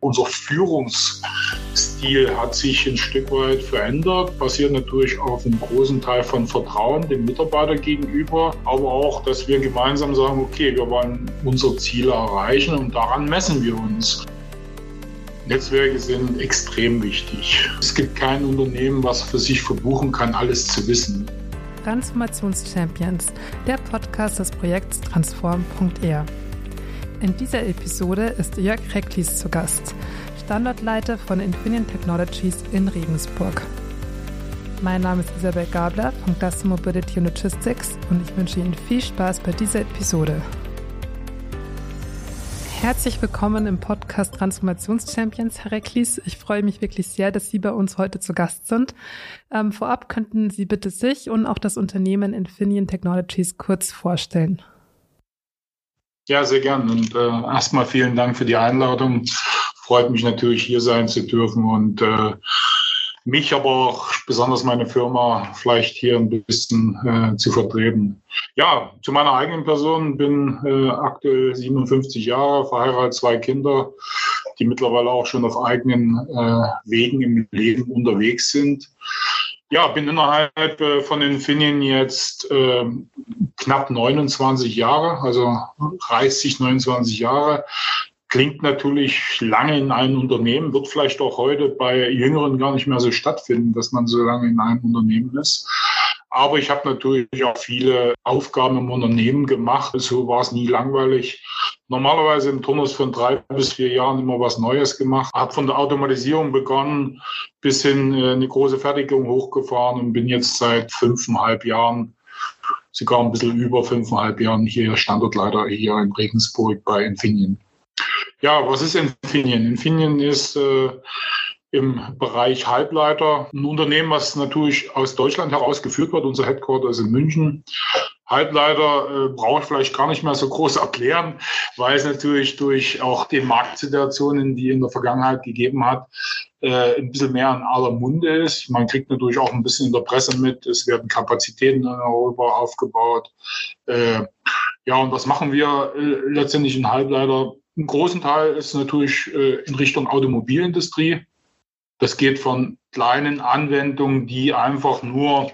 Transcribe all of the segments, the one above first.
Unser Führungsstil hat sich ein Stück weit verändert, basiert natürlich auf einem großen Teil von Vertrauen dem Mitarbeiter gegenüber, aber auch, dass wir gemeinsam sagen, okay, wir wollen unsere Ziele erreichen und daran messen wir uns. Netzwerke sind extrem wichtig. Es gibt kein Unternehmen, was für sich verbuchen kann, alles zu wissen. Transformationschampions, der Podcast des Projekts transform.er. In dieser Episode ist Jörg Recklis zu Gast, Standortleiter von Infineon Technologies in Regensburg. Mein Name ist Isabel Gabler von Cluster Mobility Logistics und ich wünsche Ihnen viel Spaß bei dieser Episode. Herzlich willkommen im Podcast Transformationschampions, Herr Recklis. Ich freue mich wirklich sehr, dass Sie bei uns heute zu Gast sind. Ähm, vorab könnten Sie bitte sich und auch das Unternehmen Infineon Technologies kurz vorstellen. Ja, sehr gern. Und äh, erstmal vielen Dank für die Einladung. Freut mich natürlich, hier sein zu dürfen und äh, mich, aber auch besonders meine Firma vielleicht hier ein bisschen äh, zu vertreten. Ja, zu meiner eigenen Person bin äh, aktuell 57 Jahre, verheiratet, zwei Kinder, die mittlerweile auch schon auf eigenen äh, Wegen im Leben unterwegs sind. Ja, bin innerhalb äh, von Infineon jetzt äh, knapp 29 Jahre, also 30, 29 Jahre. Klingt natürlich lange in einem Unternehmen, wird vielleicht auch heute bei Jüngeren gar nicht mehr so stattfinden, dass man so lange in einem Unternehmen ist. Aber ich habe natürlich auch viele Aufgaben im Unternehmen gemacht. So war es nie langweilig. Normalerweise im Turnus von drei bis vier Jahren immer was Neues gemacht. Habe von der Automatisierung begonnen, bis hin äh, eine große Fertigung hochgefahren und bin jetzt seit fünfeinhalb Jahren, sogar ein bisschen über fünfeinhalb Jahren hier Standortleiter hier in Regensburg bei Infineon. Ja, was ist Infineon? Infineon ist äh, im Bereich Halbleiter. Ein Unternehmen, was natürlich aus Deutschland heraus geführt wird. Unser Headquarter ist in München. Halbleiter äh, brauche ich vielleicht gar nicht mehr so groß erklären, weil es natürlich durch auch die Marktsituationen, die in der Vergangenheit gegeben hat, äh, ein bisschen mehr in aller Munde ist. Man kriegt natürlich auch ein bisschen in der Presse mit, es werden Kapazitäten in Europa aufgebaut. Äh, ja, und was machen wir äh, letztendlich in Halbleiter? Ein großen Teil ist natürlich äh, in Richtung Automobilindustrie. Das geht von kleinen Anwendungen, die einfach nur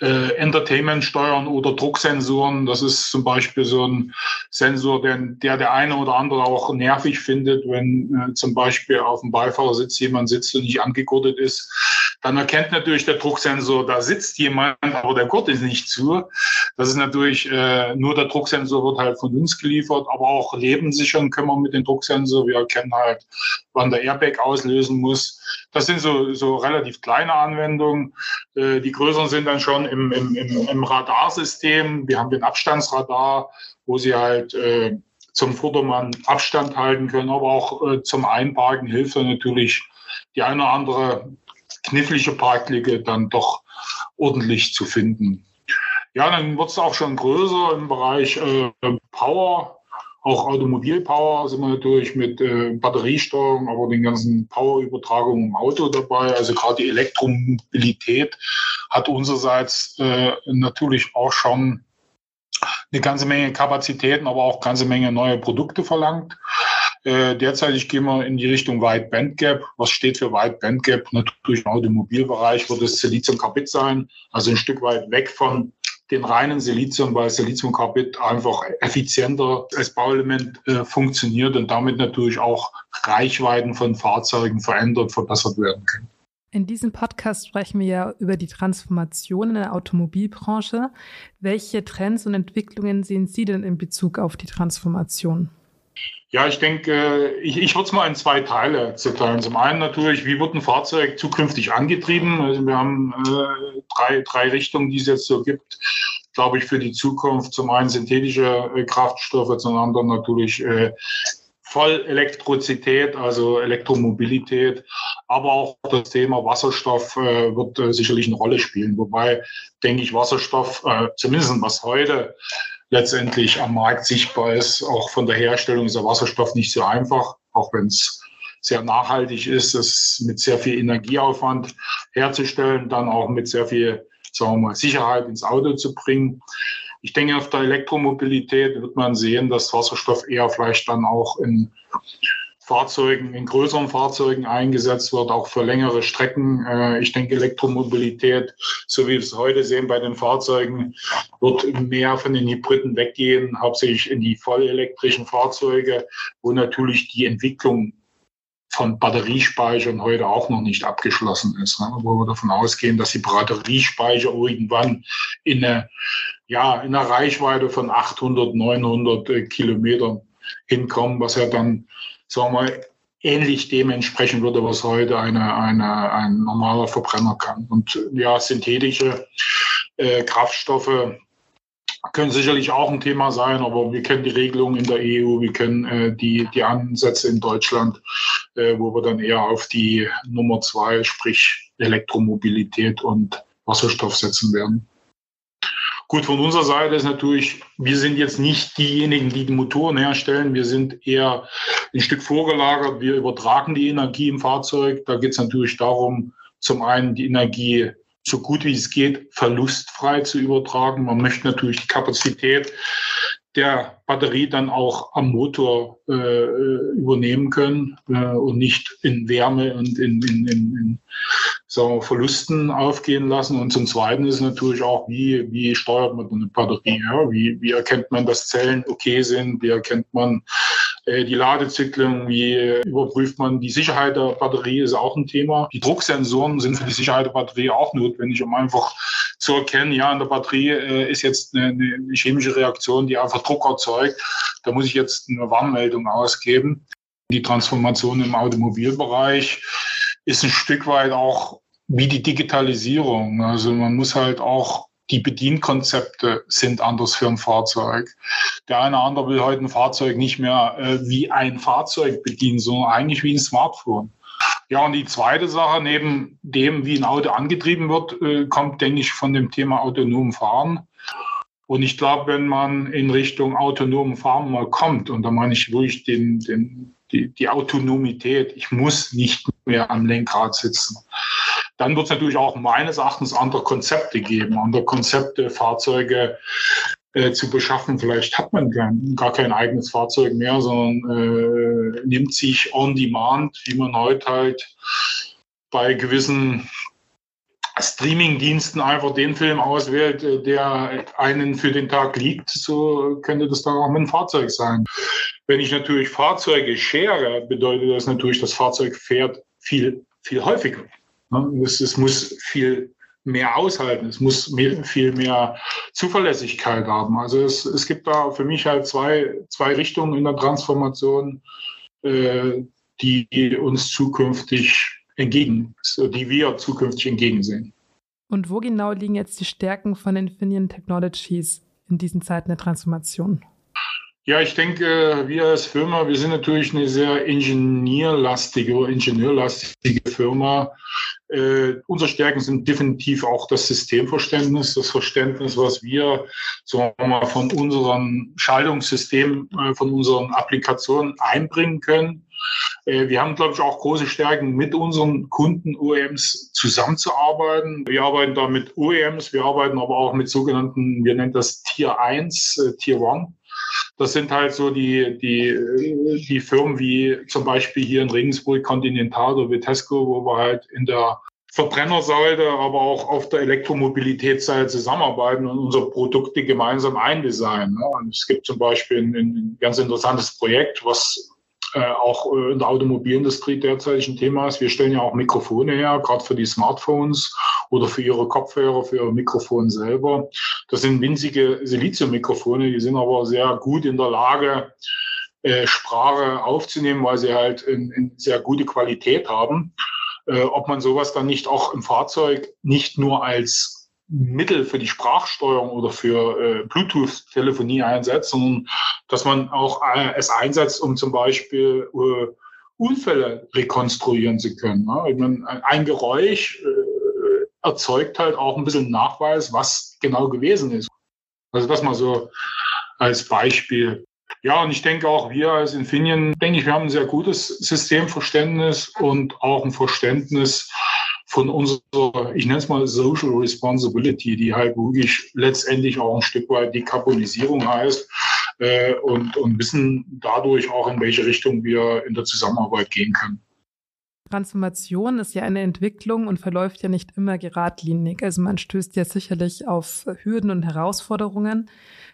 äh, Entertainment steuern oder Drucksensoren. Das ist zum Beispiel so ein Sensor, den, der der eine oder andere auch nervig findet, wenn äh, zum Beispiel auf dem Beifahrersitz jemand sitzt und nicht angegurtet ist. Dann erkennt natürlich der Drucksensor, da sitzt jemand, aber der Gurt ist nicht zu. Das ist natürlich, äh, nur der Drucksensor wird halt von uns geliefert, aber auch Leben sichern können wir mit dem Drucksensor. Wir erkennen halt, wann der Airbag auslösen muss. Das sind so, so relativ kleine Anwendungen. Äh, die größeren sind dann schon im, im, im, im Radarsystem. Wir haben den Abstandsradar, wo Sie halt äh, zum Vordermann Abstand halten können, aber auch äh, zum Einparken hilft natürlich die eine oder andere knifflige Parkliege dann doch ordentlich zu finden. Ja, dann wird es auch schon größer im Bereich äh, Power auch Automobilpower sind wir natürlich mit äh, Batteriesteuerung, aber den ganzen Powerübertragungen im Auto dabei. Also gerade die Elektromobilität hat unsererseits äh, natürlich auch schon eine ganze Menge Kapazitäten, aber auch ganze Menge neue Produkte verlangt. Äh, derzeitig gehen wir in die Richtung Wide Band Gap. Was steht für Wide Band Gap? Natürlich im Automobilbereich wird es Siliziumkarbid sein, also ein Stück weit weg von den reinen Silizium, weil Siliziumkarbid einfach effizienter als Bauelement äh, funktioniert und damit natürlich auch Reichweiten von Fahrzeugen verändert, verbessert werden können. In diesem Podcast sprechen wir ja über die Transformation in der Automobilbranche. Welche Trends und Entwicklungen sehen Sie denn in Bezug auf die Transformation? Ja, ich denke, ich, ich würde es mal in zwei Teile zerteilen. Zum einen natürlich, wie wird ein Fahrzeug zukünftig angetrieben? Also wir haben äh, drei, drei Richtungen, die es jetzt so gibt, glaube ich, für die Zukunft. Zum einen synthetische äh, Kraftstoffe, zum anderen natürlich äh, Vollelektrizität, also Elektromobilität, aber auch das Thema Wasserstoff äh, wird äh, sicherlich eine Rolle spielen. Wobei, denke ich, Wasserstoff, äh, zumindest was heute letztendlich am Markt sichtbar ist. Auch von der Herstellung ist der Wasserstoff nicht so einfach, auch wenn es sehr nachhaltig ist, es mit sehr viel Energieaufwand herzustellen, dann auch mit sehr viel sagen wir mal, Sicherheit ins Auto zu bringen. Ich denke, auf der Elektromobilität wird man sehen, dass Wasserstoff eher vielleicht dann auch in Fahrzeugen, in größeren Fahrzeugen eingesetzt wird, auch für längere Strecken. Äh, ich denke, Elektromobilität, so wie wir es heute sehen bei den Fahrzeugen, wird mehr von den Hybriden weggehen, hauptsächlich in die vollelektrischen Fahrzeuge, wo natürlich die Entwicklung von Batteriespeichern heute auch noch nicht abgeschlossen ist, ne? wo wir davon ausgehen, dass die Batteriespeicher irgendwann in eine, ja, in einer Reichweite von 800, 900 äh, Kilometern hinkommen, was ja dann, sagen wir mal, ähnlich dem entsprechen würde, was heute eine, eine, ein normaler Verbrenner kann. Und ja, synthetische äh, Kraftstoffe können sicherlich auch ein Thema sein, aber wir kennen die Regelungen in der EU, wir kennen äh, die, die Ansätze in Deutschland, äh, wo wir dann eher auf die Nummer zwei, sprich Elektromobilität und Wasserstoff setzen werden. Gut, von unserer Seite ist natürlich, wir sind jetzt nicht diejenigen, die die Motoren herstellen. Wir sind eher ein Stück vorgelagert. Wir übertragen die Energie im Fahrzeug. Da geht es natürlich darum, zum einen die Energie so gut wie es geht verlustfrei zu übertragen. Man möchte natürlich die Kapazität der Batterie dann auch am Motor äh, übernehmen können äh, und nicht in Wärme und in, in, in, in sagen wir, Verlusten aufgehen lassen. Und zum Zweiten ist natürlich auch, wie, wie steuert man eine Batterie? Ja? Wie, wie erkennt man, dass Zellen okay sind? Wie erkennt man äh, die Ladezyklen? Wie überprüft man die Sicherheit der Batterie? Ist auch ein Thema. Die Drucksensoren sind für die Sicherheit der Batterie auch notwendig, um einfach zu erkennen, ja, in der Batterie äh, ist jetzt eine, eine chemische Reaktion, die einfach Druck erzeugt. Da muss ich jetzt eine Warnmeldung ausgeben. Die Transformation im Automobilbereich ist ein Stück weit auch wie die Digitalisierung. Also man muss halt auch die Bedienkonzepte sind anders für ein Fahrzeug. Der eine oder andere will heute ein Fahrzeug nicht mehr äh, wie ein Fahrzeug bedienen, sondern eigentlich wie ein Smartphone. Ja, und die zweite Sache, neben dem, wie ein Auto angetrieben wird, äh, kommt, denke ich, von dem Thema autonom Fahren. Und ich glaube, wenn man in Richtung autonomen Fahren mal kommt, und da meine ich wirklich den, den, die, die Autonomität, ich muss nicht mehr am Lenkrad sitzen, dann wird es natürlich auch meines Erachtens andere Konzepte geben, andere Konzepte, Fahrzeuge äh, zu beschaffen. Vielleicht hat man kein, gar kein eigenes Fahrzeug mehr, sondern äh, nimmt sich on demand, wie man heute halt bei gewissen Streaming-Diensten einfach den Film auswählt, äh, der einen für den Tag liegt, so könnte das dann auch mit dem Fahrzeug sein. Wenn ich natürlich Fahrzeuge schere, bedeutet das natürlich, das Fahrzeug fährt viel, viel häufiger. Ne? Es, muss viel mehr aushalten. Es muss viel mehr Zuverlässigkeit haben. Also es, es gibt da für mich halt zwei, zwei Richtungen in der Transformation, äh, die uns zukünftig entgegen, die wir zukünftig entgegensehen. Und wo genau liegen jetzt die Stärken von Infineon Technologies in diesen Zeiten der Transformation? Ja, ich denke, wir als Firma, wir sind natürlich eine sehr ingenieurlastige oder ingenieurlastige Firma. Äh, unsere Stärken sind definitiv auch das Systemverständnis, das Verständnis, was wir, sagen wir mal, von unserem Schaltungssystem, äh, von unseren Applikationen einbringen können. Äh, wir haben, glaube ich, auch große Stärken, mit unseren Kunden OEMs zusammenzuarbeiten. Wir arbeiten da mit OEMs, wir arbeiten aber auch mit sogenannten, wir nennen das Tier 1, äh, Tier 1 das sind halt so die, die, die Firmen wie zum Beispiel hier in Regensburg Continental oder Vitesco, wo wir halt in der Verbrennerseite, aber auch auf der Elektromobilitätsseite zusammenarbeiten und unsere Produkte gemeinsam eindesignen. Und es gibt zum Beispiel ein, ein ganz interessantes Projekt, was äh, auch äh, in der Automobilindustrie derzeit ein Thema ist. Wir stellen ja auch Mikrofone her, gerade für die Smartphones oder für ihre Kopfhörer, für ihr Mikrofon selber. Das sind winzige Siliziummikrofone, die sind aber sehr gut in der Lage, äh, Sprache aufzunehmen, weil sie halt eine sehr gute Qualität haben. Äh, ob man sowas dann nicht auch im Fahrzeug nicht nur als Mittel für die Sprachsteuerung oder für äh, Bluetooth-Telefonie einsetzt, sondern dass man auch äh, es einsetzt, um zum Beispiel äh, Unfälle rekonstruieren zu können. Ne? Meine, ein Geräusch äh, erzeugt halt auch ein bisschen Nachweis, was genau gewesen ist. Also das mal so als Beispiel. Ja, und ich denke auch wir als Infineon, denke ich, wir haben ein sehr gutes Systemverständnis und auch ein Verständnis von unserer, ich nenne es mal Social Responsibility, die halt wirklich letztendlich auch ein Stück weit Dekarbonisierung heißt. äh, und, und wissen dadurch auch, in welche Richtung wir in der Zusammenarbeit gehen können. Transformation ist ja eine Entwicklung und verläuft ja nicht immer geradlinig. Also man stößt ja sicherlich auf Hürden und Herausforderungen.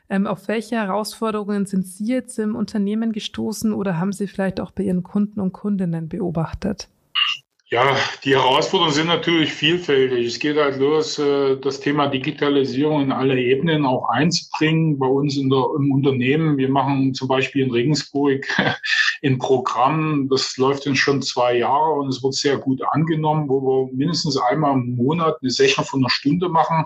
Ähm, auf welche Herausforderungen sind Sie jetzt im Unternehmen gestoßen oder haben Sie vielleicht auch bei Ihren Kunden und Kundinnen beobachtet? Ja, die Herausforderungen sind natürlich vielfältig. Es geht halt los, äh, das Thema Digitalisierung in alle Ebenen auch einzubringen. Bei uns in der, im Unternehmen, wir machen zum Beispiel in Regensburg ein Programm, das läuft jetzt schon zwei Jahre und es wird sehr gut angenommen, wo wir mindestens einmal im Monat eine Session von einer Stunde machen.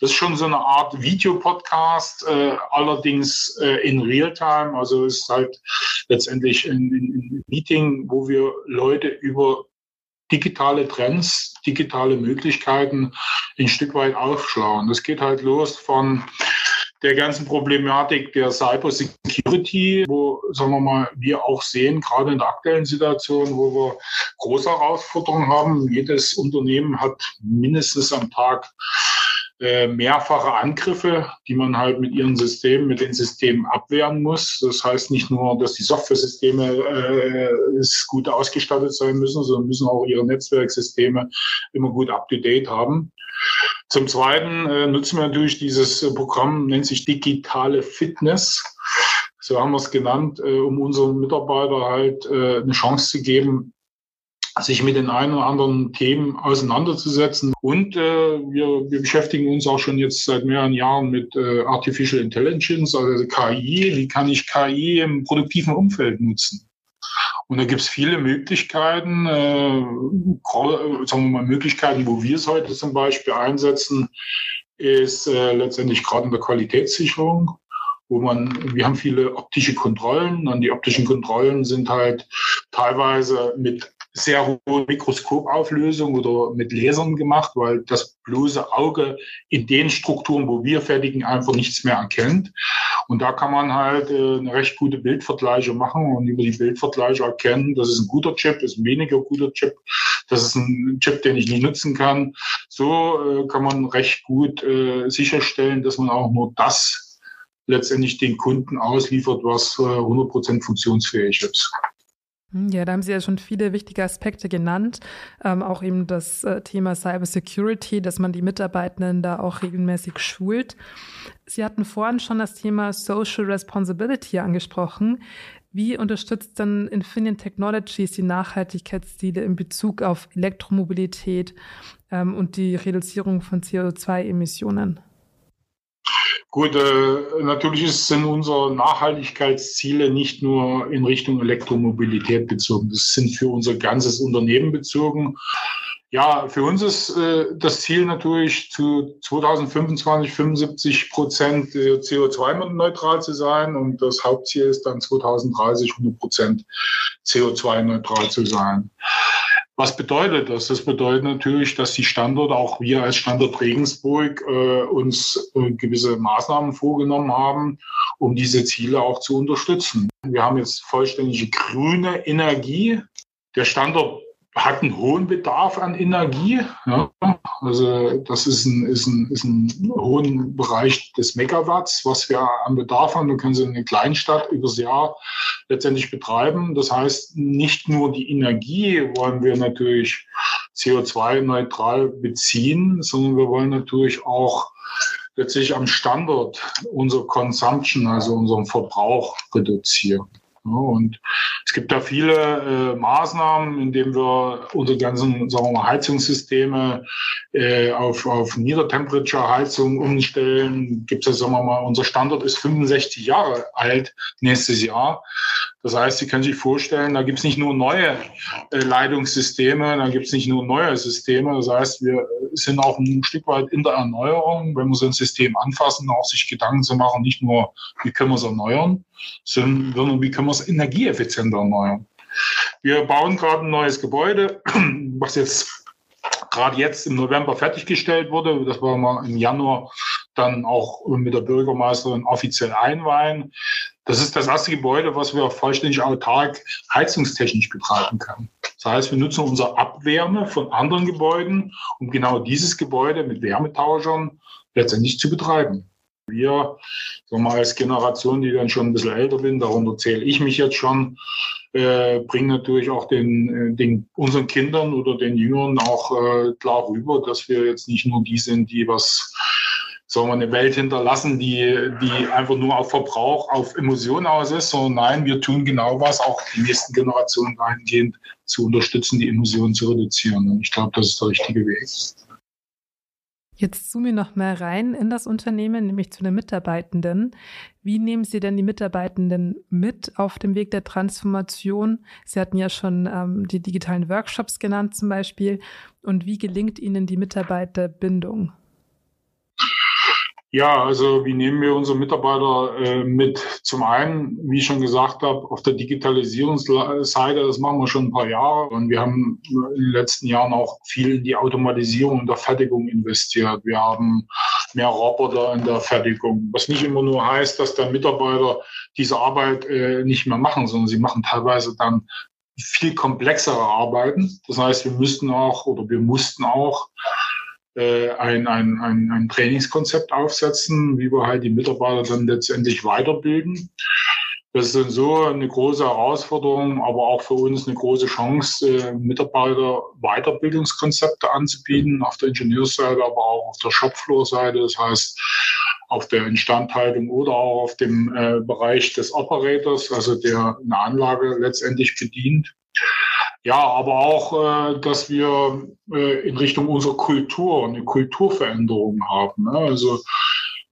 Das ist schon so eine Art Videopodcast, äh, allerdings äh, in Realtime. Also es ist halt letztendlich ein, ein Meeting, wo wir Leute über digitale Trends, digitale Möglichkeiten ein Stück weit aufschlagen. Das geht halt los von der ganzen Problematik der Cyber Security, wo, sagen wir mal, wir auch sehen, gerade in der aktuellen Situation, wo wir große Herausforderungen haben. Jedes Unternehmen hat mindestens am Tag äh, mehrfache Angriffe, die man halt mit ihren Systemen, mit den Systemen abwehren muss. Das heißt nicht nur, dass die Software-Systeme äh, gut ausgestattet sein müssen, sondern müssen auch ihre Netzwerksysteme immer gut up-to-date haben. Zum Zweiten äh, nutzen wir natürlich dieses Programm, nennt sich digitale Fitness. So haben wir es genannt, äh, um unseren Mitarbeitern halt äh, eine Chance zu geben, sich mit den ein oder anderen Themen auseinanderzusetzen. Und äh, wir, wir beschäftigen uns auch schon jetzt seit mehreren Jahren mit äh, Artificial Intelligence, also KI. Wie kann ich KI im produktiven Umfeld nutzen? Und da gibt es viele Möglichkeiten, äh, sagen wir mal Möglichkeiten, wo wir es heute zum Beispiel einsetzen, ist äh, letztendlich gerade in der Qualitätssicherung wo man, wir haben viele optische Kontrollen und die optischen Kontrollen sind halt teilweise mit sehr hohe Mikroskopauflösung oder mit Lasern gemacht, weil das bloße Auge in den Strukturen, wo wir fertigen, einfach nichts mehr erkennt. Und da kann man halt äh, eine recht gute Bildvergleiche machen und über die Bildvergleiche erkennen, das ist ein guter Chip, ist ein weniger guter Chip, das ist ein Chip, den ich nicht nutzen kann. So äh, kann man recht gut äh, sicherstellen, dass man auch nur das letztendlich den Kunden ausliefert, was 100% funktionsfähig ist. Hm, ja, da haben Sie ja schon viele wichtige Aspekte genannt. Ähm, auch eben das äh, Thema Cyber Security, dass man die Mitarbeitenden da auch regelmäßig schult. Sie hatten vorhin schon das Thema Social Responsibility angesprochen. Wie unterstützt dann Infineon Technologies die Nachhaltigkeitsziele in Bezug auf Elektromobilität ähm, und die Reduzierung von CO2-Emissionen? Gut, äh, natürlich sind unsere Nachhaltigkeitsziele nicht nur in Richtung Elektromobilität bezogen. Das sind für unser ganzes Unternehmen bezogen. Ja, für uns ist äh, das Ziel natürlich zu 2025 75 Prozent CO2-neutral zu sein und das Hauptziel ist dann 2030 100 Prozent CO2-neutral zu sein. Was bedeutet das? Das bedeutet natürlich, dass die Standorte, auch wir als Standort Regensburg, äh, uns äh, gewisse Maßnahmen vorgenommen haben, um diese Ziele auch zu unterstützen. Wir haben jetzt vollständige grüne Energie. Der Standort hat einen hohen Bedarf an Energie. Ja. Also das ist ein, ist, ein, ist ein hohen Bereich des Megawatts, was wir an Bedarf haben. Wir können sie in einer Kleinstadt übers Jahr letztendlich betreiben. Das heißt, nicht nur die Energie wollen wir natürlich CO2-neutral beziehen, sondern wir wollen natürlich auch letztlich am Standort unser Consumption, also unseren Verbrauch reduzieren. Und es gibt da viele äh, Maßnahmen, indem wir unsere ganzen sagen wir mal, Heizungssysteme äh, auf, auf Niedertemperature-Heizung umstellen. Gibt es, sagen wir mal, unser Standort ist 65 Jahre alt nächstes Jahr. Das heißt, Sie können sich vorstellen, da gibt es nicht nur neue äh, Leitungssysteme, da gibt es nicht nur neue Systeme. Das heißt, wir sind auch ein Stück weit in der Erneuerung, wenn wir so ein System anfassen, auch sich Gedanken zu machen, nicht nur, wie können wir es erneuern, sondern wie können wir es energieeffizienter erneuern. Wir bauen gerade ein neues Gebäude, was jetzt gerade jetzt im November fertiggestellt wurde. Das war mal im Januar dann auch mit der Bürgermeisterin offiziell einweihen. Das ist das erste Gebäude, was wir vollständig autark heizungstechnisch betreiben können. Das heißt, wir nutzen unsere Abwärme von anderen Gebäuden, um genau dieses Gebäude mit Wärmetauschern letztendlich zu betreiben. Wir, sagen wir als Generation, die dann schon ein bisschen älter bin, darunter zähle ich mich jetzt schon, äh, bringen natürlich auch den, äh, den unseren Kindern oder den Jüngern auch äh, klar rüber, dass wir jetzt nicht nur die sind, die was sagen wir, eine Welt hinterlassen, die, die einfach nur auf Verbrauch, auf Emotionen aus ist, sondern nein, wir tun genau was, auch die nächsten Generationen dahingehend zu unterstützen, die Emotionen zu reduzieren. Und ich glaube, das ist der richtige Weg. Jetzt zoomen wir noch mal rein in das Unternehmen, nämlich zu den Mitarbeitenden. Wie nehmen Sie denn die Mitarbeitenden mit auf dem Weg der Transformation? Sie hatten ja schon ähm, die digitalen Workshops genannt zum Beispiel. Und wie gelingt Ihnen die Mitarbeiterbindung? Ja, also wie nehmen wir unsere Mitarbeiter äh, mit? Zum einen, wie ich schon gesagt habe, auf der Digitalisierungsseite, das machen wir schon ein paar Jahre und wir haben in den letzten Jahren auch viel in die Automatisierung der Fertigung investiert. Wir haben mehr Roboter in der Fertigung, was nicht immer nur heißt, dass der Mitarbeiter diese Arbeit äh, nicht mehr machen, sondern sie machen teilweise dann viel komplexere Arbeiten. Das heißt, wir müssten auch oder wir mussten auch ein, ein, ein, ein Trainingskonzept aufsetzen, wie wir halt die Mitarbeiter dann letztendlich weiterbilden. Das ist so eine große Herausforderung, aber auch für uns eine große Chance, äh, Mitarbeiter Weiterbildungskonzepte anzubieten, auf der Ingenieursseite, aber auch auf der Shopfloor-Seite, das heißt auf der Instandhaltung oder auch auf dem äh, Bereich des Operators, also der eine Anlage letztendlich bedient. Ja, aber auch, äh, dass wir äh, in Richtung unserer Kultur eine Kulturveränderung haben. Ne? Also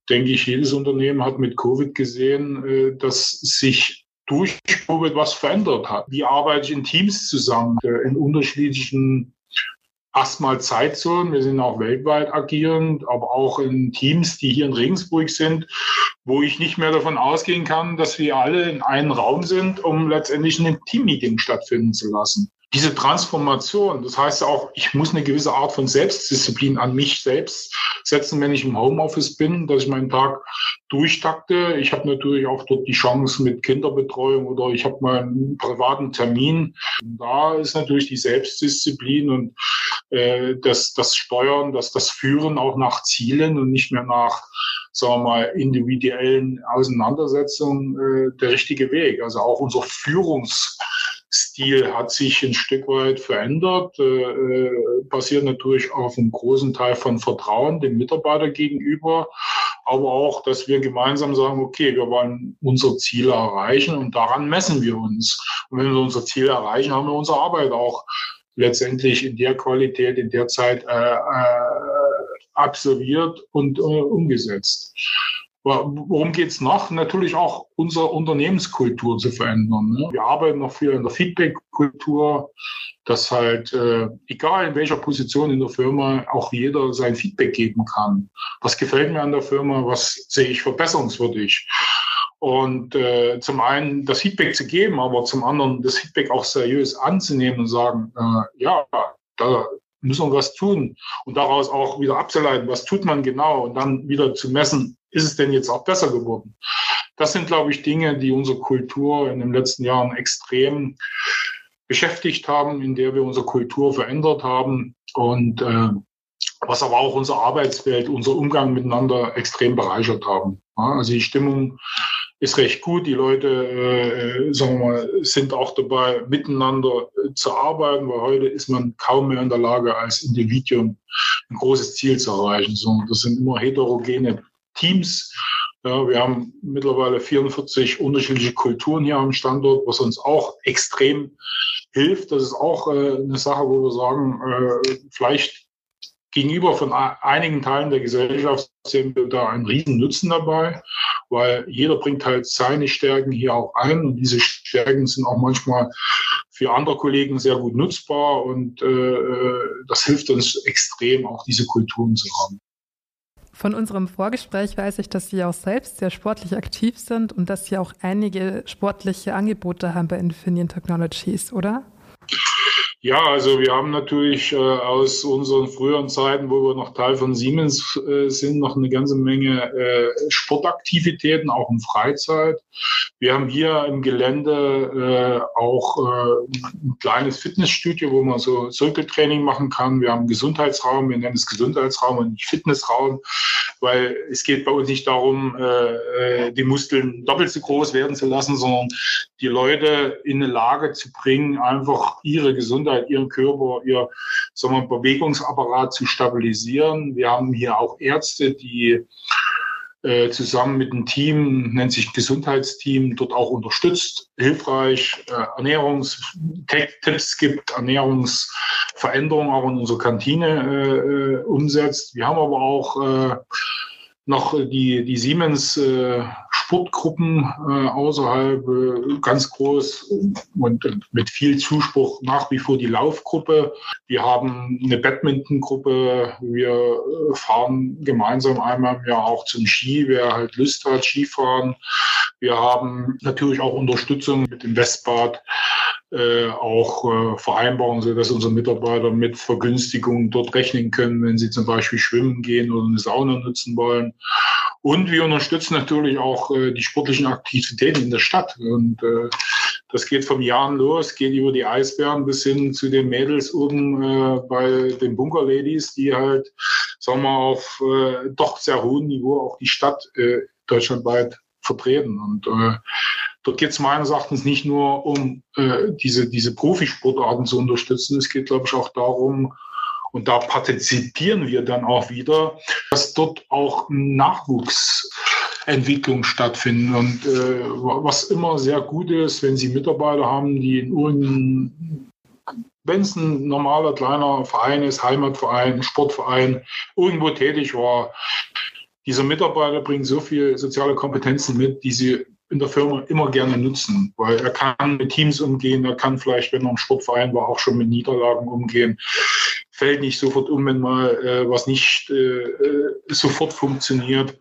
denke ich, jedes Unternehmen hat mit Covid gesehen, äh, dass sich durch Covid was verändert hat. Wie arbeite ich in Teams zusammen, in unterschiedlichen erstmal Zeitzonen, wir sind auch weltweit agierend, aber auch in Teams, die hier in Regensburg sind, wo ich nicht mehr davon ausgehen kann, dass wir alle in einem Raum sind, um letztendlich ein Teammeeting stattfinden zu lassen diese Transformation, das heißt auch, ich muss eine gewisse Art von Selbstdisziplin an mich selbst setzen, wenn ich im Homeoffice bin, dass ich meinen Tag durchtakte. Ich habe natürlich auch dort die Chance mit Kinderbetreuung oder ich habe mal einen privaten Termin. Da ist natürlich die Selbstdisziplin und äh, das, das Steuern, das, das Führen auch nach Zielen und nicht mehr nach sagen wir mal, individuellen Auseinandersetzungen äh, der richtige Weg. Also auch unser Führungs Stil hat sich ein Stück weit verändert, äh, äh, basiert natürlich auf einem großen Teil von Vertrauen dem Mitarbeiter gegenüber, aber auch, dass wir gemeinsam sagen, okay, wir wollen unsere Ziele erreichen und daran messen wir uns. Und wenn wir unser Ziel erreichen, haben wir unsere Arbeit auch letztendlich in der Qualität, in der Zeit äh, äh, absolviert und äh, umgesetzt. Worum geht's noch? Natürlich auch unsere Unternehmenskultur zu verändern. Ne? Wir arbeiten noch viel in der Feedback-Kultur, dass halt, äh, egal in welcher Position in der Firma, auch jeder sein Feedback geben kann. Was gefällt mir an der Firma? Was sehe ich verbesserungswürdig? Und äh, zum einen das Feedback zu geben, aber zum anderen das Feedback auch seriös anzunehmen und sagen, äh, ja, da müssen wir was tun und daraus auch wieder abzuleiten, was tut man genau und dann wieder zu messen, ist es denn jetzt auch besser geworden? Das sind, glaube ich, Dinge, die unsere Kultur in den letzten Jahren extrem beschäftigt haben, in der wir unsere Kultur verändert haben und äh, was aber auch unsere Arbeitswelt, unser Umgang miteinander extrem bereichert haben. Ja, also die Stimmung ist recht gut. Die Leute, äh, sagen wir mal, sind auch dabei, miteinander äh, zu arbeiten, weil heute ist man kaum mehr in der Lage, als Individuum ein großes Ziel zu erreichen. So, das sind immer heterogene Teams. Ja, wir haben mittlerweile 44 unterschiedliche Kulturen hier am Standort, was uns auch extrem hilft. Das ist auch äh, eine Sache, wo wir sagen, äh, vielleicht gegenüber von einigen Teilen der Gesellschaft sehen wir da einen riesen Nutzen dabei, weil jeder bringt halt seine Stärken hier auch ein und diese Stärken sind auch manchmal für andere Kollegen sehr gut nutzbar und äh, äh das hilft uns extrem, auch diese Kulturen zu haben. Von unserem Vorgespräch weiß ich, dass Sie auch selbst sehr sportlich aktiv sind und dass Sie auch einige sportliche Angebote haben bei Infineon Technologies, oder? Ja, also wir haben natürlich äh, aus unseren früheren Zeiten, wo wir noch Teil von Siemens äh, sind, noch eine ganze Menge äh, Sportaktivitäten, auch in Freizeit. Wir haben hier im Gelände äh, auch äh, ein kleines Fitnessstudio, wo man so Zirkeltraining machen kann. Wir haben einen Gesundheitsraum, wir nennen es Gesundheitsraum und nicht Fitnessraum, weil es geht bei uns nicht darum, äh, die Muskeln doppelt so groß werden zu lassen, sondern die Leute in eine Lage zu bringen, einfach ihre Gesundheit, ihren Körper, ihr sagen wir, Bewegungsapparat zu stabilisieren. Wir haben hier auch Ärzte, die äh, zusammen mit einem Team, nennt sich Gesundheitsteam, dort auch unterstützt, hilfreich, äh, Ernährungstipps gibt, Ernährungsveränderungen auch in unserer Kantine äh, äh umsetzt. Wir haben aber auch äh, noch die, die Siemens äh, Sportgruppen äh, außerhalb äh, ganz groß und mit viel Zuspruch nach wie vor die Laufgruppe. Wir haben eine Badminton-Gruppe. Wir äh, fahren gemeinsam einmal im Jahr auch zum Ski, wer halt Lust hat, Skifahren. Wir haben natürlich auch Unterstützung mit dem Westbad äh, auch äh, vereinbaren, so dass unsere Mitarbeiter mit Vergünstigungen dort rechnen können, wenn sie zum Beispiel schwimmen gehen oder eine Sauna nutzen wollen. Und wir unterstützen natürlich auch äh, die sportlichen Aktivitäten in der Stadt. Und äh, das geht vom Jahren los, geht über die Eisbären bis hin zu den Mädels oben äh, bei den Bunker Ladies, die halt, sagen wir, auf äh, doch sehr hohem Niveau auch die Stadt äh, deutschlandweit vertreten. Und äh, dort geht es meines Erachtens nicht nur um äh, diese, diese Profisportarten zu unterstützen. Es geht, glaube ich, auch darum, und da partizipieren wir dann auch wieder, dass dort auch Nachwuchsentwicklung stattfinden. Und äh, was immer sehr gut ist, wenn Sie Mitarbeiter haben, die in irgendeinem wenn es ein normaler kleiner Verein ist, Heimatverein, Sportverein, irgendwo tätig war, dieser Mitarbeiter bringt so viel soziale Kompetenzen mit, die sie in der Firma immer gerne nutzen, weil er kann mit Teams umgehen, er kann vielleicht, wenn er im Sportverein war, auch schon mit Niederlagen umgehen, fällt nicht sofort um, wenn mal äh, was nicht äh, äh sofort funktioniert,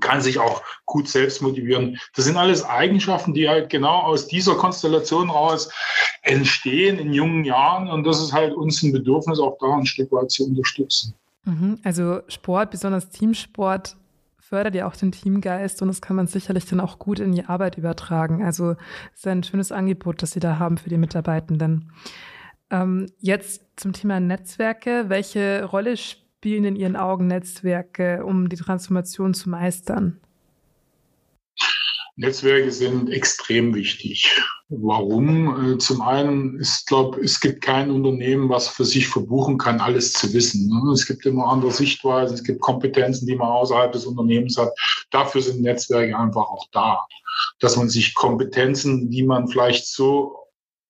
kann sich auch gut selbst motivieren. Das sind alles Eigenschaften, die halt genau aus dieser Konstellation raus entstehen in jungen Jahren und das ist halt uns ein Bedürfnis, auch da ein Stück weit zu unterstützen. Mhm. Also Sport, besonders Teamsport, fördert ja auch den Teamgeist und das kann man sicherlich dann auch gut in die Arbeit übertragen. Also ist ein schönes Angebot, das Sie da haben für die Mitarbeitenden. Ähm, jetzt zum Thema Netzwerke. Welche Rolle spielen in Ihren Augen Netzwerke, um die Transformation zu meistern? Netzwerke sind extrem wichtig. Warum? Äh, zum einen ist, glaube es gibt kein Unternehmen, was für sich verbuchen kann, alles zu wissen. Ne? Es gibt immer andere Sichtweisen, es gibt Kompetenzen, die man außerhalb des Unternehmens hat. Dafür sind Netzwerke einfach auch da, dass man sich Kompetenzen, die man vielleicht so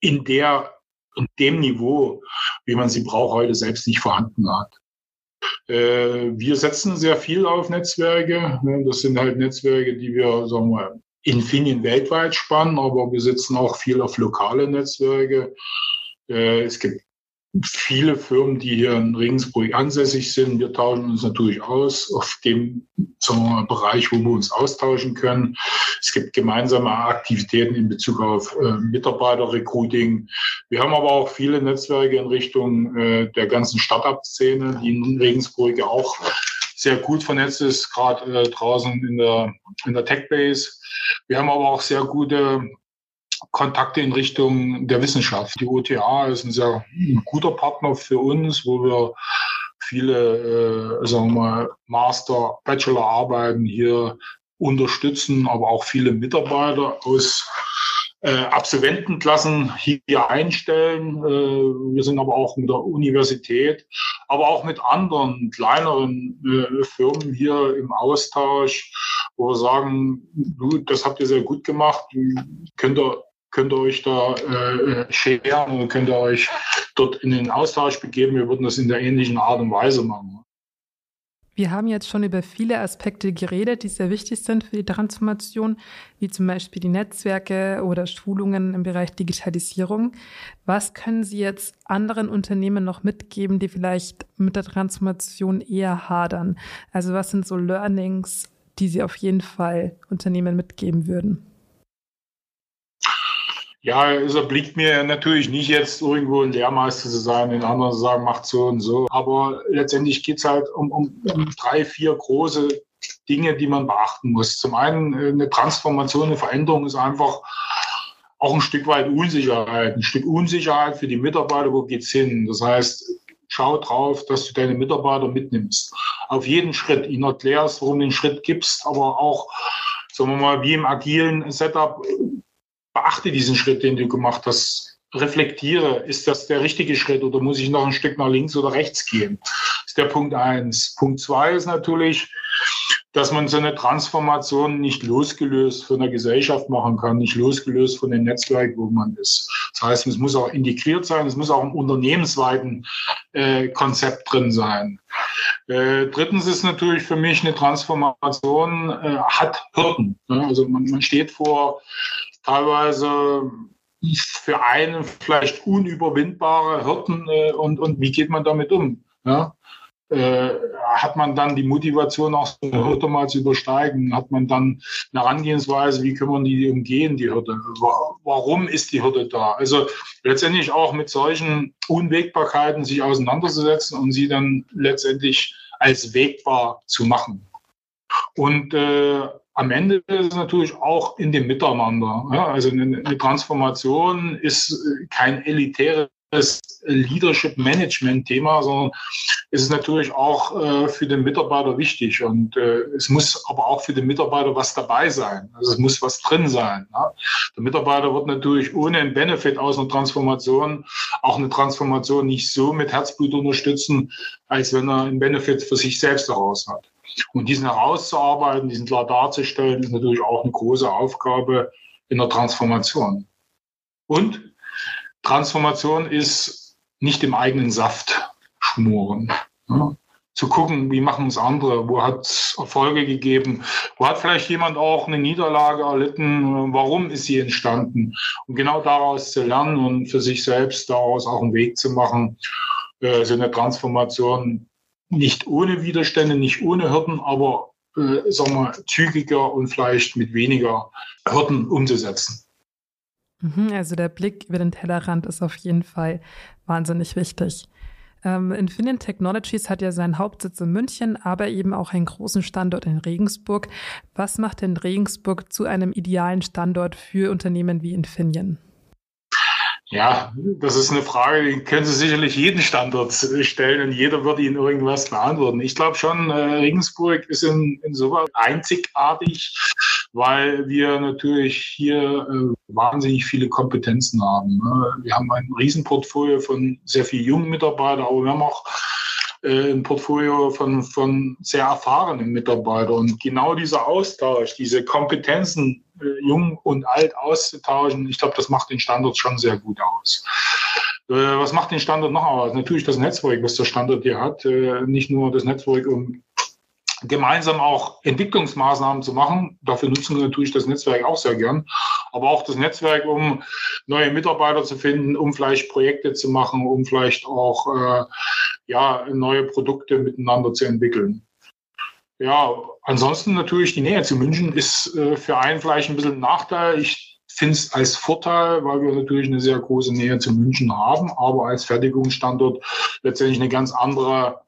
in der und dem Niveau, wie man sie braucht, heute selbst nicht vorhanden hat. Äh, wir setzen sehr viel auf Netzwerke. Ne? Das sind halt Netzwerke, die wir, sagen wir, Infineon weltweit spannen, aber wir setzen auch viel auf lokale Netzwerke. Äh, es gibt viele Firmen, die hier in Regensburg ansässig sind. Wir tauschen uns natürlich aus auf dem wir, Bereich, wo wir uns austauschen können. Es gibt gemeinsame Aktivitäten in Bezug auf äh, Mitarbeiterrecruiting. Wir haben aber auch viele Netzwerke in Richtung äh, der ganzen Startup-Szene, die in Regensburg ja auch sehr gut vernetzt ist, gerade äh, draußen in der, in der Tech-Base. Wir haben aber auch sehr gute Kontakte in Richtung der Wissenschaft. Die OTA ist ein sehr guter Partner für uns, wo wir viele, äh, sagen wir mal, Master, Bachelor-Arbeiten hier unterstützen, aber auch viele Mitarbeiter aus Absolventenklassen hier einstellen. Äh, wir sind aber auch mit der Universität, aber auch mit anderen kleineren äh, Firmen hier im Austausch, wo wir sagen, du, das habt ihr sehr gut gemacht, könnt ihr könnt ihr euch da äh, scheren oder könnt ihr euch dort in den Austausch begeben. Wir würden das in der ähnlichen Art und Weise machen. Wir haben jetzt schon über viele Aspekte geredet, die sehr wichtig sind für die Transformation, wie zum Beispiel die Netzwerke oder Schulungen im Bereich Digitalisierung. Was können Sie jetzt anderen Unternehmen noch mitgeben, die vielleicht mit der Transformation eher hadern? Also was sind so Learnings, die Sie auf jeden Fall Unternehmen mitgeben würden? Ja, es obliegt mir natürlich nicht jetzt irgendwo ein Lehrmeister zu sein, den anderen zu sagen, macht so und so. Aber letztendlich geht es halt um, um, um drei, vier große Dinge, die man beachten muss. Zum einen äh, eine Transformation, eine Veränderung ist einfach auch ein Stück weit Unsicherheit, ein Stück Unsicherheit für die Mitarbeiter, wo geht's hin? Das heißt, schau drauf, dass du deine Mitarbeiter mitnimmst. Auf jeden Schritt, ihnen erklärst, warum du den Schritt gibst, aber auch, sagen wir mal, wie im agilen Setup, beachte diesen Schritt, den du gemacht hast. Reflektiere, ist das der richtige Schritt oder muss ich noch ein Stück nach links oder rechts gehen? Das ist der Punkt eins. Punkt zwei ist natürlich, dass man so eine Transformation nicht losgelöst von der Gesellschaft machen kann, nicht losgelöst von dem Netzwerk, wo man ist. Das heißt, es muss auch integriert sein, es muss auch im unternehmensweiten äh, Konzept drin sein. Äh, drittens ist natürlich für mich eine Transformation äh, hat Hürden. Ne? Also man, man steht vor teilweise für einen vielleicht unüberwindbare Hürden äh, und, und wie geht man damit um? Ja? Äh, hat man dann die Motivation, auch so eine Hürde mal zu übersteigen? Hat man dann eine Herangehensweise, wie können wir die umgehen, die Hürde? Warum ist die Hürde da? Also letztendlich auch mit solchen Unwägbarkeiten sich auseinanderzusetzen und sie dann letztendlich als wegbar zu machen. Und äh, am Ende ist es natürlich auch in dem Miteinander. Ja? Also eine, Transformation ist äh, kein elitäres Leadership Management Thema, sondern es ist natürlich auch äh, für den Mitarbeiter wichtig und äh, es muss aber auch für den Mitarbeiter was dabei sein. Also es muss was drin sein. Ja? Der Mitarbeiter wird natürlich ohne einen Benefit aus einer Transformation auch eine Transformation nicht so mit Herzblut unterstützen, als wenn er einen Benefit für sich selbst daraus hat. Und diesen herauszuarbeiten, diesen klar darzustellen, ist natürlich auch eine große Aufgabe in der Transformation. Und Transformation ist nicht im eigenen Saft schmoren. Ja. Zu gucken, wie machen es andere, wo hat es Erfolge gegeben, wo hat vielleicht jemand auch eine Niederlage erlitten, warum ist sie entstanden? Und genau daraus zu lernen und für sich selbst daraus auch einen Weg zu machen, äh, so eine Transformation nicht ohne Widerstände, nicht ohne Hürden, aber äh, sagen wir, zügiger und vielleicht mit weniger Hürden umzusetzen. Mhm, also der Blick über den Tellerrand ist auf jeden Fall wahnsinnig wichtig. Ähm, Infineon Technologies hat ja seinen Hauptsitz in München, aber eben auch einen großen Standort in Regensburg. Was macht denn Regensburg zu einem idealen Standort für Unternehmen wie Infineon? Ja, das ist eine Frage, die können Sie sicherlich jeden Standort stellen und jeder wird Ihnen irgendwas beantworten. Ich glaube schon, äh, Regensburg ist in, insoweit einzigartig, weil wir natürlich hier äh, wahnsinnig viele Kompetenzen haben. Ne? Wir haben ein Riesenportfolio von sehr vielen jungen Mitarbeitern, aber wir haben auch äh, ein Portfolio von, von sehr erfahrenen Mitarbeitern. Und genau dieser Austausch, diese Kompetenzen, äh, jung und alt auszutauschen, ich glaube, das macht den Standort schon sehr gut aus. Äh, was macht den Standort noch aus? Natürlich das Netzwerk, was der Standort hier hat. Nicht nur das Netzwerk, um gemeinsam auch Entwicklungsmaßnahmen zu machen. Dafür nutzen wir natürlich das Netzwerk auch sehr gern. Aber auch das Netzwerk, um neue Mitarbeiter zu finden, um vielleicht Projekte zu machen, um vielleicht auch äh, ja, neue Produkte miteinander zu entwickeln. Ja, ansonsten natürlich die Nähe zu München ist äh, für einen vielleicht ein bisschen ein Nachteil. Ich finde es als Vorteil, weil wir natürlich eine sehr große Nähe zu München haben, aber als Fertigungsstandort letztendlich eine ganz andere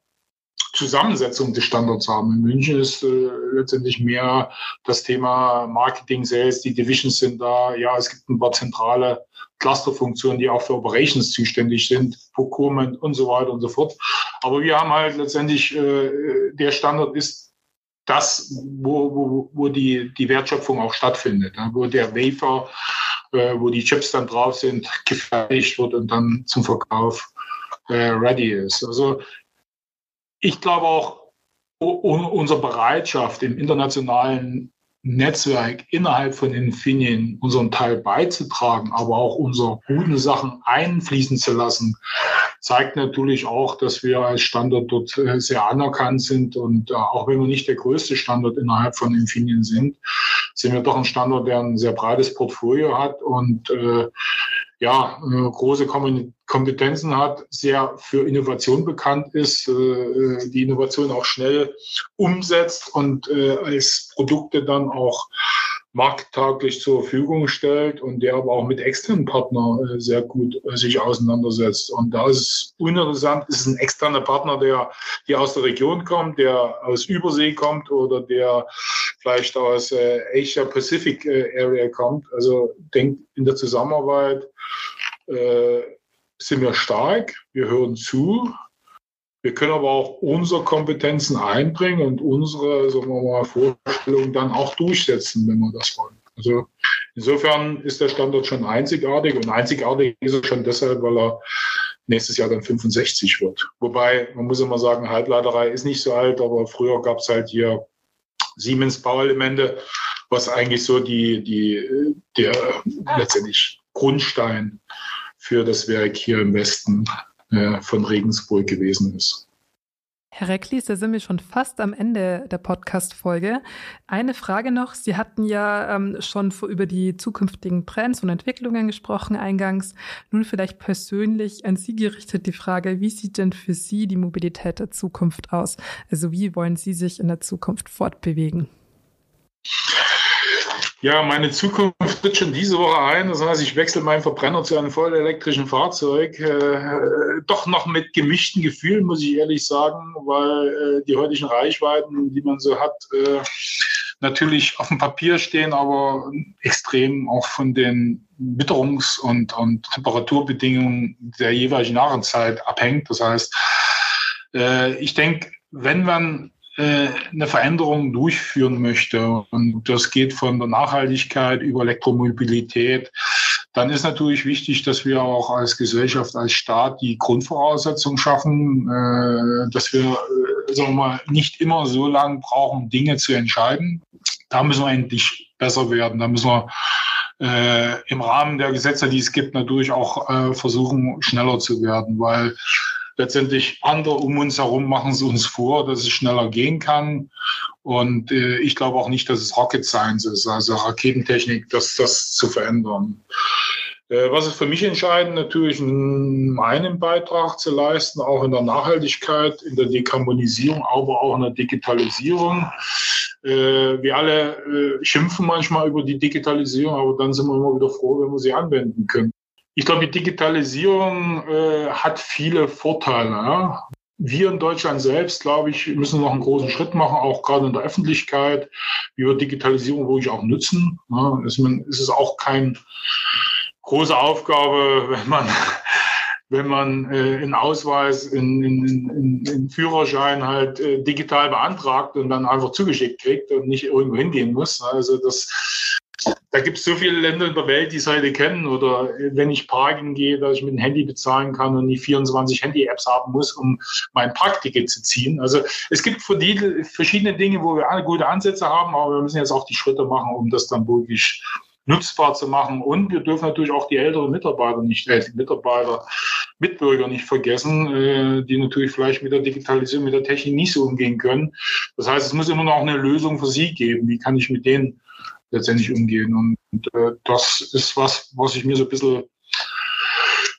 Zusammensetzung des Standorts haben. In München ist äh, letztendlich mehr das Thema Marketing, Sales, die Divisions sind da. Ja, es gibt ein paar zentrale Clusterfunktionen, die auch für Operations zuständig sind, Procurement und so weiter und so fort. Aber wir haben halt letztendlich, äh, der Standort ist das, wo, wo, wo die, die Wertschöpfung auch stattfindet, ja, wo der Wafer, äh, wo die Chips dann drauf sind, gefertigt wird und dann zum Verkauf äh, ready ist. Also ich glaube auch, unsere Bereitschaft im internationalen Netzwerk innerhalb von Infineon unseren Teil beizutragen, aber auch unsere guten Sachen einfließen zu lassen, zeigt natürlich auch, dass wir als Standort dort äh, sehr anerkannt sind. Und äh, auch wenn wir nicht der größte Standort innerhalb von Infineon sind, sind wir doch ein Standort, der ein sehr breites Portfolio hat und äh, ja, äh, große Kompetenzen hat, sehr für Innovation bekannt ist, äh, die Innovation auch schnell umsetzt und äh, als Produkte dann auch markttauglich zur Verfügung stellt und der aber auch mit externen Partnern äh, sehr gut äh, sich auseinandersetzt. Und da ist es uninteressant, ist ein externer Partner, der hier aus der Region kommt, der aus Übersee kommt oder der vielleicht aus äh, Asia Pacific äh, Area kommt. Also denkt in der Zusammenarbeit äh, sind wir stark, wir hören zu, wir können aber auch unsere Kompetenzen einbringen und unsere sagen wir mal, Vorstellungen dann auch durchsetzen, wenn wir das wollen. Also insofern ist der Standort schon einzigartig und einzigartig ist er schon deshalb, weil er nächstes Jahr dann 65 wird. Wobei, man muss immer sagen, Halbleiterei ist nicht so alt, aber früher gab es halt hier Siemens Bauelemente, was eigentlich so die, die, der letztendlich Grundstein für das Werk hier im Westen äh, von Regensburg gewesen ist. Herr Recklis, da sind wir schon fast am Ende der Podcast-Folge. Eine Frage noch. Sie hatten ja ähm, schon über die zukünftigen Trends und Entwicklungen gesprochen eingangs. Nun vielleicht persönlich an Sie gerichtet die Frage, wie sieht denn für Sie die Mobilität der Zukunft aus? Also wie wollen Sie sich in der Zukunft fortbewegen? Ja, meine Zukunft tritt schon diese Woche ein. Das heißt, ich wechsle meinen Verbrenner zu einem voll elektrischen Fahrzeug. Äh, doch noch mit gemischten Gefühlen, muss ich ehrlich sagen, weil äh, die heutigen Reichweiten, die man so hat, äh, natürlich auf dem Papier stehen, aber extrem auch von den Witterungs- und, und Temperaturbedingungen der jeweiligen Jahreszeit abhängt. Das heißt, äh, ich denke, wenn man eine Veränderung durchführen möchte, und das geht von der Nachhaltigkeit über Elektromobilität, dann ist natürlich wichtig, dass wir auch als Gesellschaft, als Staat die Grundvoraussetzungen schaffen, äh, dass wir, äh, sagen wir mal, nicht immer so lange brauchen, Dinge zu entscheiden. Da müssen wir endlich besser werden. Da müssen wir äh, im Rahmen der Gesetze, die es gibt, natürlich auch äh, versuchen, schneller zu werden, weil letztendlich andere um uns herum machen es uns vor, dass es schneller gehen kann. Und äh, ich glaube auch nicht, dass es Rocket Science ist, also Raketentechnik, das, das zu verändern. Äh, was ist für mich entscheidend? Natürlich meinen Beitrag zu leisten, auch in der Nachhaltigkeit, in der Dekarbonisierung, aber auch in der Digitalisierung. Äh, wir alle äh, schimpfen manchmal über die Digitalisierung, aber dann sind wir immer wieder froh, wenn wir sie anwenden können. Ich glaube, die Digitalisierung äh, hat viele Vorteile. Ja? Wir in Deutschland selbst, glaube ich, müssen noch einen großen Schritt machen, auch gerade in der Öffentlichkeit, wie wir Digitalisierung wirklich auch nutzen. Ja? Es ist auch keine große Aufgabe, wenn man wenn man äh, einen Ausweis, in, in, in, in Führerschein halt äh, digital beantragt und dann einfach zugeschickt kriegt und nicht irgendwo hingehen muss. Also das da gibt es so viele Länder in der Welt, die heute kennen. Oder wenn ich parken gehe, dass ich mit dem Handy bezahlen kann und nicht 24 Handy-Apps haben muss, um mein Parkticket zu ziehen. Also es gibt verschiedene Dinge, wo wir alle gute Ansätze haben, aber wir müssen jetzt auch die Schritte machen, um das dann wirklich nutzbar zu machen. Und wir dürfen natürlich auch die älteren Mitarbeiter nicht, äh, Mitarbeiter, Mitbürger nicht vergessen, äh, die natürlich vielleicht mit der Digitalisierung, mit der Technik nicht so umgehen können. Das heißt, es muss immer noch eine Lösung für sie geben. Wie kann ich mit denen letztendlich umgehen. Und, und äh, das ist was, was ich mir so ein bisschen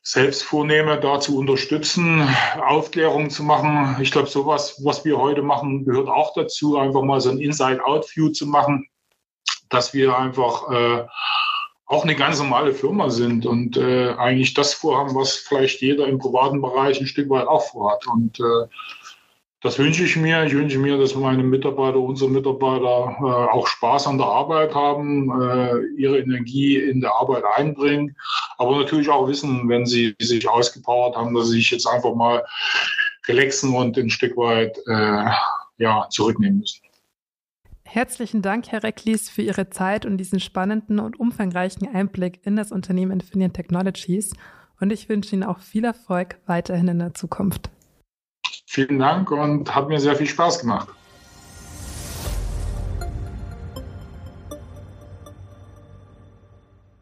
selbst vornehme, da zu unterstützen, Aufklärung zu machen. Ich glaube, sowas, was wir heute machen, gehört auch dazu, einfach mal so ein Inside-Out-View zu machen, dass wir einfach äh, auch eine ganz normale Firma sind und äh, eigentlich das vorhaben, was vielleicht jeder im privaten Bereich ein Stück weit auch vorhat. Und äh, das wünsche ich mir. Ich wünsche mir, dass meine Mitarbeiter, unsere Mitarbeiter äh, auch Spaß an der Arbeit haben, äh, ihre Energie in der Arbeit einbringen, aber natürlich auch wissen, wenn sie sich ausgepowert haben, dass sie sich jetzt einfach mal relaxen und ein Stück weit äh, ja, zurücknehmen müssen. Herzlichen Dank, Herr Recklis, für Ihre Zeit und diesen spannenden und umfangreichen Einblick in das Unternehmen Infineon Technologies. Und ich wünsche Ihnen auch viel Erfolg weiterhin in der Zukunft. Vielen Dank und hat mir sehr viel Spaß gemacht.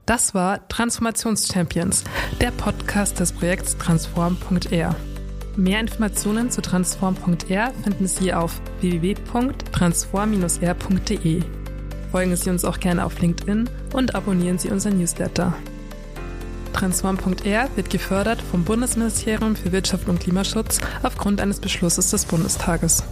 Das war Transformationschampions, der Podcast des Projekts Transform.r. Mehr Informationen zu Transform.r finden Sie auf www.transform-r.de. Folgen Sie uns auch gerne auf LinkedIn und abonnieren Sie unseren Newsletter. Transform.r wird gefördert vom Bundesministerium für Wirtschaft und Klimaschutz aufgrund eines Beschlusses des Bundestages.